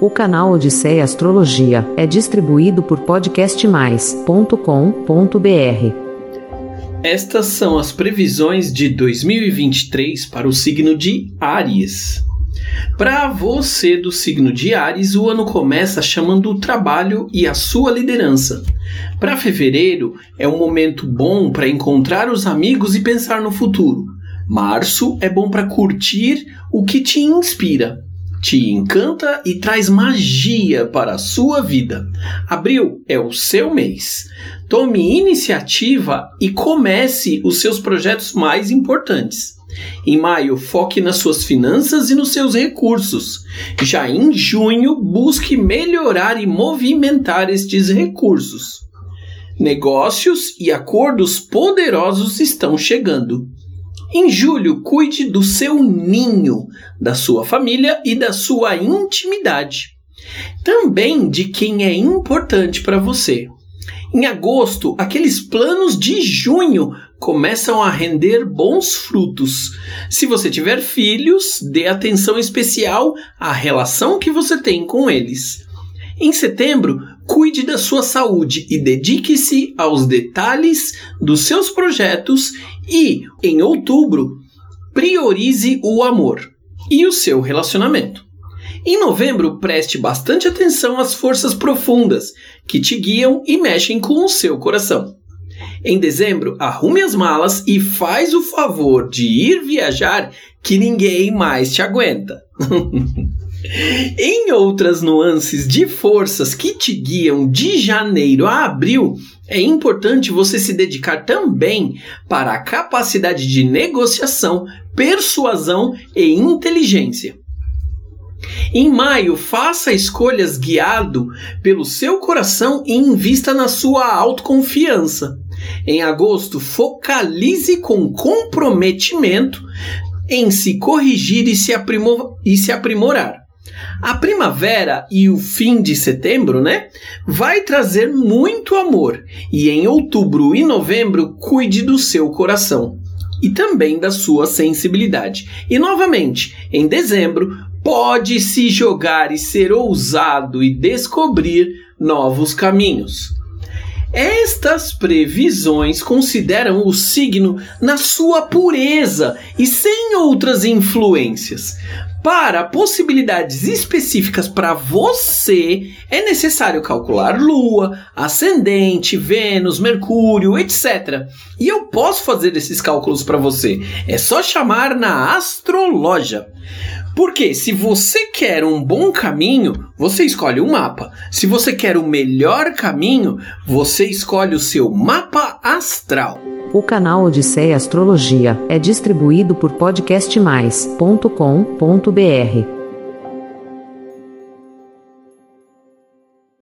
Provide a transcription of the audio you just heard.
O canal Odisseia Astrologia é distribuído por podcastmais.com.br. Estas são as previsões de 2023 para o signo de Áries. Para você do signo de Ares, o ano começa chamando o trabalho e a sua liderança. Para fevereiro, é um momento bom para encontrar os amigos e pensar no futuro. Março é bom para curtir o que te inspira, te encanta e traz magia para a sua vida. Abril é o seu mês. Tome iniciativa e comece os seus projetos mais importantes. Em maio, foque nas suas finanças e nos seus recursos. Já em junho, busque melhorar e movimentar estes recursos. Negócios e acordos poderosos estão chegando. Em julho, cuide do seu ninho, da sua família e da sua intimidade. Também de quem é importante para você. Em agosto, aqueles planos de junho começam a render bons frutos. Se você tiver filhos, dê atenção especial à relação que você tem com eles. Em setembro, cuide da sua saúde e dedique-se aos detalhes dos seus projetos e, em outubro, priorize o amor e o seu relacionamento. Em novembro, preste bastante atenção às forças profundas que te guiam e mexem com o seu coração. Em dezembro, arrume as malas e faz o favor de ir viajar que ninguém mais te aguenta. em outras nuances de forças que te guiam de janeiro a abril, é importante você se dedicar também para a capacidade de negociação, persuasão e inteligência. Em maio, faça escolhas guiado pelo seu coração e invista na sua autoconfiança. Em agosto, focalize com comprometimento em se corrigir e se, aprimor e se aprimorar. A primavera e o fim de setembro, né, vai trazer muito amor. E em outubro e novembro, cuide do seu coração e também da sua sensibilidade. E novamente, em dezembro, pode se jogar e ser ousado e descobrir novos caminhos. Estas previsões consideram o signo na sua pureza e sem outras influências. Para possibilidades específicas para você, é necessário calcular Lua, Ascendente, Vênus, Mercúrio, etc. E eu posso fazer esses cálculos para você. É só chamar na Astrologia. Porque se você quer um bom caminho, você escolhe um mapa. Se você quer o melhor caminho, você escolhe o seu mapa astral. O canal Odisseia Astrologia é distribuído por podcastmais.com.br.